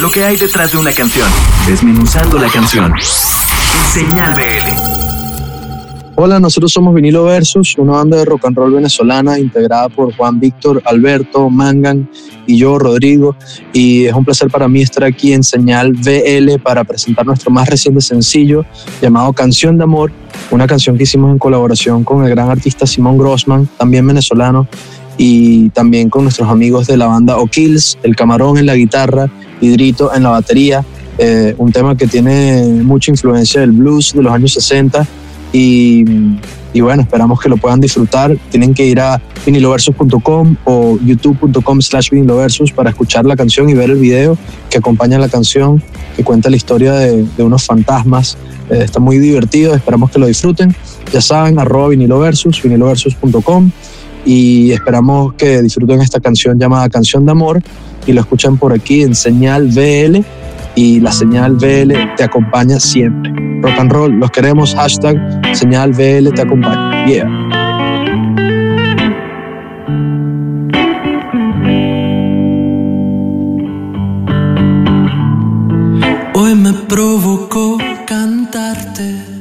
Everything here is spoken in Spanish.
lo que hay detrás de una canción, desmenuzando la canción. Señal BL. Hola, nosotros somos Vinilo Versus, una banda de rock and roll venezolana integrada por Juan Víctor, Alberto, Mangan y yo, Rodrigo. Y es un placer para mí estar aquí en Señal BL para presentar nuestro más reciente sencillo llamado Canción de Amor, una canción que hicimos en colaboración con el gran artista Simón Grossman, también venezolano, y también con nuestros amigos de la banda O'Kills, El Camarón en la guitarra, Hidrito en la batería. Eh, un tema que tiene mucha influencia del blues de los años 60 y, bueno, esperamos que lo puedan disfrutar. Tienen que ir a viniloversus.com o youtube.com slash viniloversus para escuchar la canción y ver el video que acompaña la canción, que cuenta la historia de, unos fantasmas. Eh, está muy divertido, esperamos que lo disfruten. Ya saben, arroba viniloversus, viniloversus.com y esperamos que disfruten esta canción llamada Canción de Amor y lo escuchen por aquí en Señal VL y la señal VL te acompaña siempre. Rock and roll, los queremos, hashtag señal VL te acompaña. Yeah. Hoy me provocó cantarte